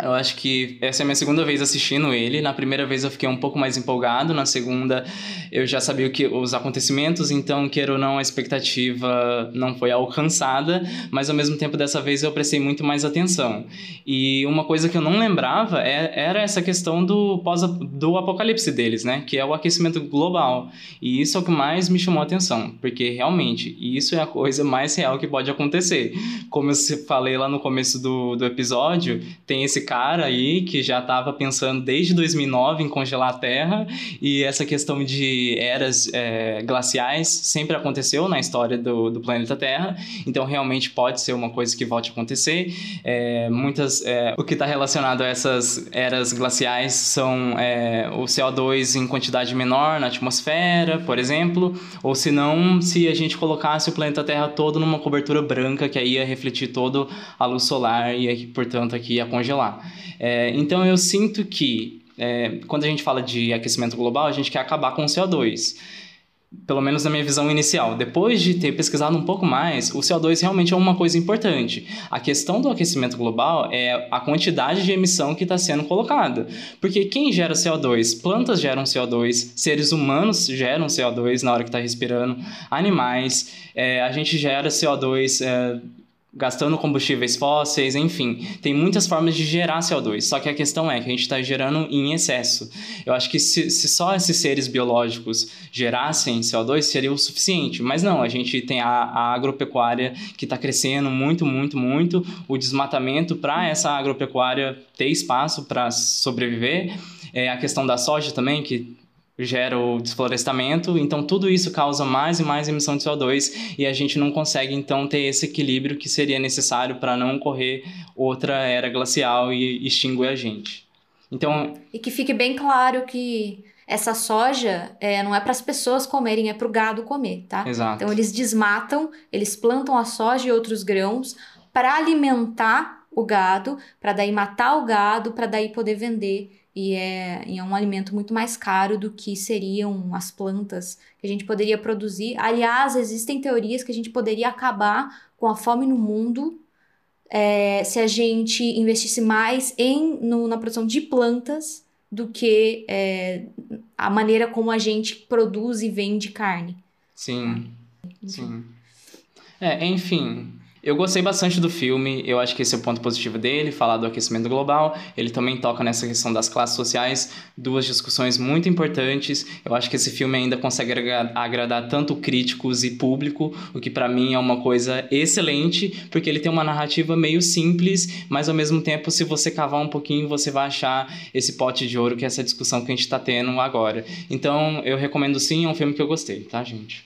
Eu acho que essa é a minha segunda vez assistindo ele. Na primeira vez eu fiquei um pouco mais empolgado, na segunda eu já sabia o que, os acontecimentos, então, queira ou não, a expectativa não foi alcançada, mas ao mesmo tempo dessa vez eu prestei muito mais atenção. E uma coisa que eu não lembrava é, era essa questão do, pós, do apocalipse deles, né? Que é o aquecimento global. E isso é o que mais me chamou a atenção, porque realmente isso é a coisa mais real que pode acontecer. Como eu falei lá no começo do, do episódio, tem esse cara aí que já estava pensando desde 2009 em congelar a Terra e essa questão de eras é, glaciais sempre aconteceu na história do, do planeta Terra, então realmente pode ser uma coisa que volte a acontecer. É, muitas, é, o que está relacionado a essas eras glaciais são é, o CO2 em quantidade menor na atmosfera, por exemplo, ou se não, se a gente colocasse o planeta Terra todo numa cobertura branca que aí ia refletir todo a luz solar e, portanto, aqui ia congelar. É, então eu sinto que é, quando a gente fala de aquecimento global, a gente quer acabar com o CO2 pelo menos na minha visão inicial. Depois de ter pesquisado um pouco mais, o CO2 realmente é uma coisa importante. A questão do aquecimento global é a quantidade de emissão que está sendo colocada. Porque quem gera CO2? Plantas geram CO2, seres humanos geram CO2 na hora que está respirando, animais, é, a gente gera CO2. É, gastando combustíveis fósseis, enfim, tem muitas formas de gerar CO2. Só que a questão é que a gente está gerando em excesso. Eu acho que se, se, só esses seres biológicos gerassem CO2 seria o suficiente, mas não. A gente tem a, a agropecuária que está crescendo muito, muito, muito. O desmatamento para essa agropecuária ter espaço para sobreviver É a questão da soja também, que gera o desflorestamento, então tudo isso causa mais e mais emissão de CO2 e a gente não consegue então ter esse equilíbrio que seria necessário para não ocorrer outra era glacial e extinguir a gente. Então, e que fique bem claro que essa soja é, não é para as pessoas comerem, é para o gado comer, tá? Exato. Então eles desmatam, eles plantam a soja e outros grãos para alimentar o gado, para daí matar o gado, para daí poder vender e é, e é um alimento muito mais caro do que seriam as plantas que a gente poderia produzir. Aliás, existem teorias que a gente poderia acabar com a fome no mundo é, se a gente investisse mais em, no, na produção de plantas do que é, a maneira como a gente produz e vende carne. Sim, sim. É, enfim, eu gostei bastante do filme, eu acho que esse é o ponto positivo dele, falar do aquecimento global. Ele também toca nessa questão das classes sociais, duas discussões muito importantes. Eu acho que esse filme ainda consegue agradar tanto críticos e público, o que para mim é uma coisa excelente, porque ele tem uma narrativa meio simples, mas ao mesmo tempo, se você cavar um pouquinho, você vai achar esse pote de ouro que é essa discussão que a gente está tendo agora. Então, eu recomendo sim, é um filme que eu gostei, tá, gente?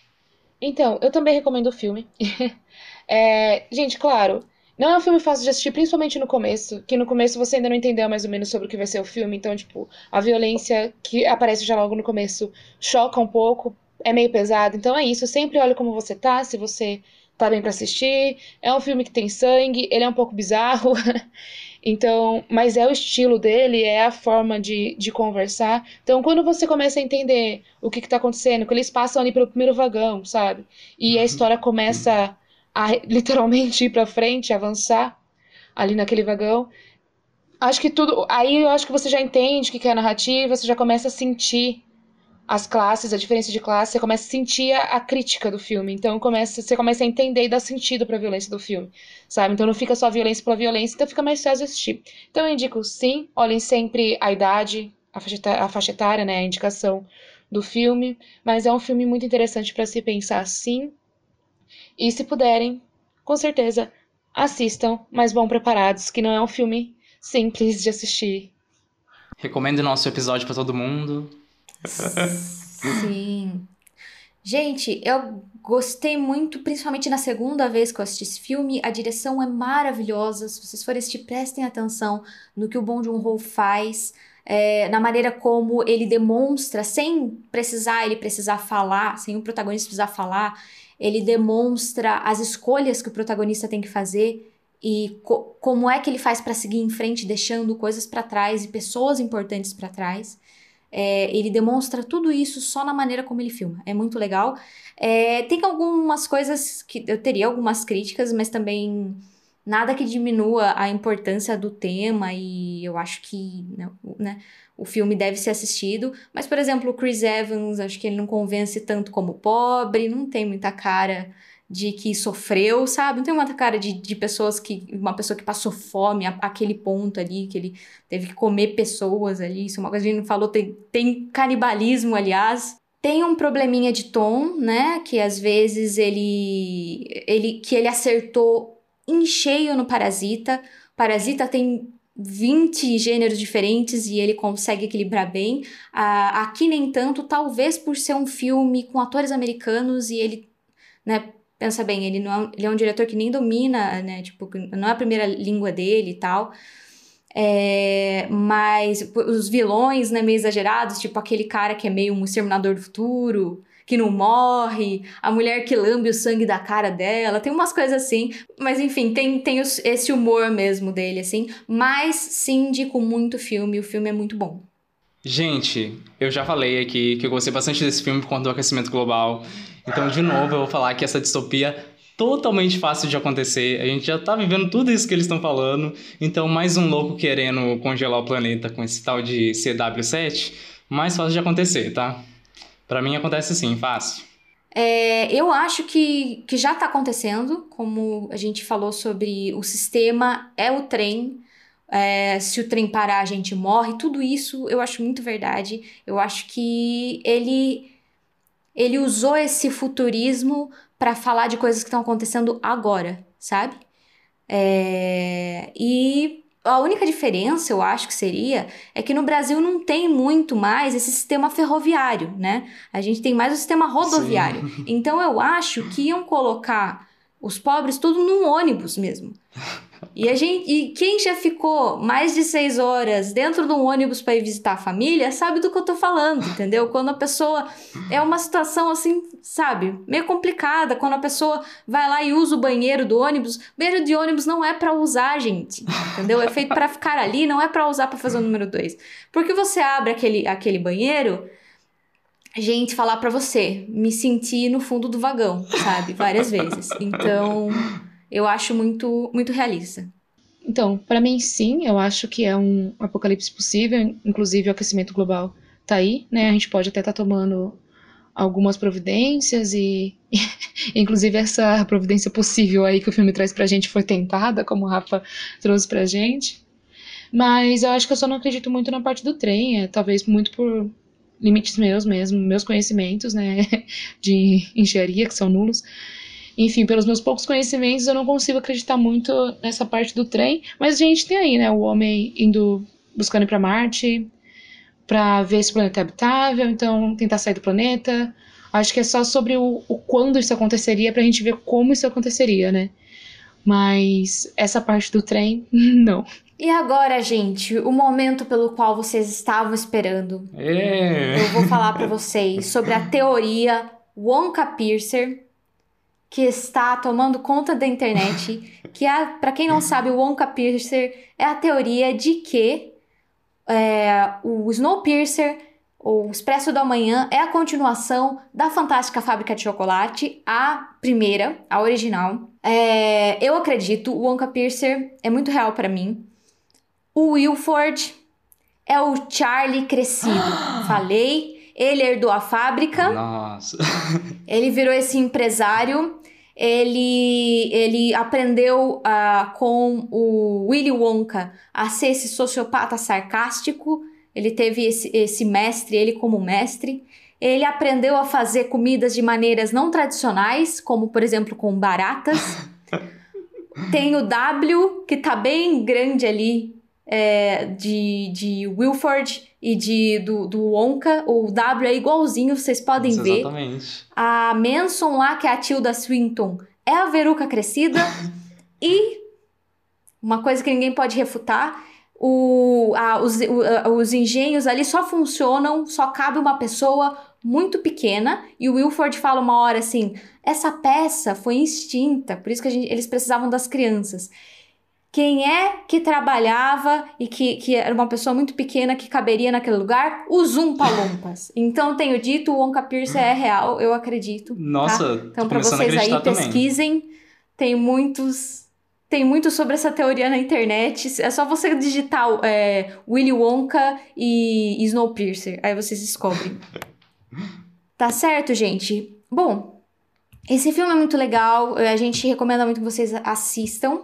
Então, eu também recomendo o filme. É, gente, claro, não é um filme fácil de assistir, principalmente no começo, que no começo você ainda não entendeu mais ou menos sobre o que vai ser o filme, então, tipo, a violência que aparece já logo no começo choca um pouco, é meio pesado, então é isso, sempre olhe como você tá, se você tá bem para assistir. É um filme que tem sangue, ele é um pouco bizarro, então, mas é o estilo dele, é a forma de, de conversar. Então, quando você começa a entender o que, que tá acontecendo, que eles passam ali pelo primeiro vagão, sabe? E a uhum. história começa a literalmente ir para frente, avançar ali naquele vagão. Acho que tudo. Aí eu acho que você já entende o que é a narrativa, você já começa a sentir as classes, a diferença de classe, você começa a sentir a, a crítica do filme. Então começa, você começa a entender e dar sentido para a violência do filme, sabe? Então não fica só violência pela violência, então fica mais fácil assistir. Então eu indico sim, olhem sempre a idade, a faixa, a faixa etária, né, a indicação do filme, mas é um filme muito interessante para se pensar sim e se puderem, com certeza, assistam, mas vão preparados, que não é um filme simples de assistir. Recomendo nosso episódio para todo mundo. Sim. Gente, eu gostei muito, principalmente na segunda vez que eu assisti esse filme. A direção é maravilhosa. Se vocês forem assistir, prestem atenção no que o Bong Joon-ho faz. É, na maneira como ele demonstra, sem precisar ele precisar falar, sem o protagonista precisar falar, ele demonstra as escolhas que o protagonista tem que fazer e co como é que ele faz para seguir em frente, deixando coisas para trás e pessoas importantes para trás. É, ele demonstra tudo isso só na maneira como ele filma. É muito legal. É, tem algumas coisas que eu teria algumas críticas, mas também nada que diminua a importância do tema e eu acho que né, né o filme deve ser assistido. Mas, por exemplo, o Chris Evans, acho que ele não convence tanto como pobre, não tem muita cara de que sofreu, sabe? Não tem muita cara de, de pessoas que. Uma pessoa que passou fome, aquele ponto ali, que ele teve que comer pessoas ali. Isso é uma coisa que a gente não falou. Tem, tem canibalismo, aliás. Tem um probleminha de tom, né? Que às vezes ele. ele que ele acertou em cheio no Parasita. Parasita tem 20 gêneros diferentes e ele consegue equilibrar bem. Uh, aqui nem tanto, talvez por ser um filme com atores americanos e ele, né, pensa bem, ele não é, ele é um diretor que nem domina, né, tipo, não é a primeira língua dele e tal. É, mas os vilões, né, meio exagerados, tipo aquele cara que é meio um exterminador do futuro, que não morre, a mulher que lambe o sangue da cara dela, tem umas coisas assim. Mas enfim, tem, tem os, esse humor mesmo dele, assim. Mas sim, indico muito o filme, o filme é muito bom. Gente, eu já falei aqui que eu gostei bastante desse filme por conta do aquecimento global. Então, de novo, eu vou falar que essa distopia totalmente fácil de acontecer. A gente já tá vivendo tudo isso que eles estão falando. Então, mais um louco querendo congelar o planeta com esse tal de CW7, mais fácil de acontecer, tá? Para mim acontece assim, fácil. É, eu acho que, que já está acontecendo, como a gente falou sobre o sistema, é o trem. É, se o trem parar, a gente morre. Tudo isso eu acho muito verdade. Eu acho que ele, ele usou esse futurismo para falar de coisas que estão acontecendo agora, sabe? É, e a única diferença, eu acho que seria, é que no Brasil não tem muito mais esse sistema ferroviário, né? A gente tem mais o sistema rodoviário. Sim. Então eu acho que iam colocar os pobres tudo num ônibus mesmo. E, a gente, e quem já ficou mais de seis horas dentro de um ônibus para ir visitar a família sabe do que eu tô falando, entendeu? Quando a pessoa é uma situação assim, sabe, meio complicada, quando a pessoa vai lá e usa o banheiro do ônibus, banheiro de ônibus não é para usar, gente, entendeu? É feito para ficar ali, não é para usar para fazer o número dois. Porque você abre aquele, aquele banheiro, gente falar para você, me senti no fundo do vagão, sabe? Várias vezes. Então, eu acho muito, muito realista. Então, para mim, sim, eu acho que é um apocalipse possível, inclusive o aquecimento global tá aí, né? A gente pode até estar tá tomando algumas providências e, inclusive essa providência possível aí que o filme traz pra gente foi tentada, como o Rafa trouxe pra gente. Mas eu acho que eu só não acredito muito na parte do trem, é talvez muito por limites meus mesmo, meus conhecimentos, né, de engenharia que são nulos enfim, pelos meus poucos conhecimentos, eu não consigo acreditar muito nessa parte do trem. Mas a gente tem aí, né, o homem indo buscando ir para Marte, para ver se o planeta é habitável, então tentar sair do planeta. Acho que é só sobre o, o quando isso aconteceria pra gente ver como isso aconteceria, né? Mas essa parte do trem, não. E agora, gente, o momento pelo qual vocês estavam esperando. É. Eu vou falar para vocês sobre a teoria Wonka Piercer que está tomando conta da internet, que é, para quem não sabe, o Wonka Piercer é a teoria de que é, o Snowpiercer, ou Expresso da Manhã, é a continuação da Fantástica Fábrica de Chocolate, a primeira, a original. É, eu acredito, o Wonka Piercer é muito real para mim. O Wilford é o Charlie crescido. Falei, ele herdou a fábrica. Nossa. ele virou esse empresário ele, ele aprendeu uh, com o Willy Wonka a ser esse sociopata sarcástico. Ele teve esse, esse mestre, ele como mestre. Ele aprendeu a fazer comidas de maneiras não tradicionais, como por exemplo com baratas. Tem o W, que tá bem grande ali, é, de, de Wilford e de, do, do Wonka. O W é igualzinho, vocês podem Isso, ver. Exatamente. A Manson lá, que é a Tilda Swinton, é a veruca crescida. e uma coisa que ninguém pode refutar. O, a, os, o, os engenhos ali só funcionam, só cabe uma pessoa muito pequena. E o Wilford fala uma hora assim: essa peça foi extinta, por isso que gente, eles precisavam das crianças quem é que trabalhava e que, que era uma pessoa muito pequena que caberia naquele lugar? Os Umpalumpas. então, tenho dito, o Wonka Pierce é real, eu acredito. Tá? Nossa, tá? Então, para vocês aí, também. pesquisem. Tem muitos. Tem muito sobre essa teoria na internet. É só você digitar é, Willy Wonka e Snowpiercer. Aí vocês descobrem. tá certo, gente? Bom, esse filme é muito legal. A gente recomenda muito que vocês assistam.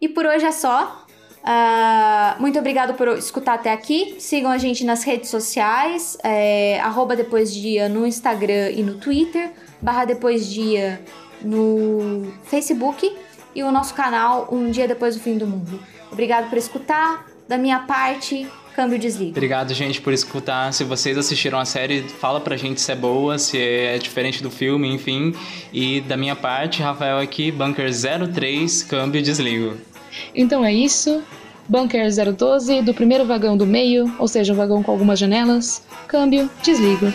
E por hoje é só. Uh, muito obrigado por escutar até aqui. Sigam a gente nas redes sociais, é, arroba depois dia no Instagram e no Twitter, barra depois dia no Facebook e o nosso canal Um Dia Depois do Fim do Mundo. Obrigado por escutar. Da minha parte, câmbio desliga. Obrigado, gente, por escutar. Se vocês assistiram a série, fala pra gente se é boa, se é diferente do filme, enfim. E da minha parte, Rafael aqui, Bunker 03, câmbio desligo. Então é isso. Bunker 012 do primeiro vagão do meio, ou seja, um vagão com algumas janelas. Câmbio, desligo.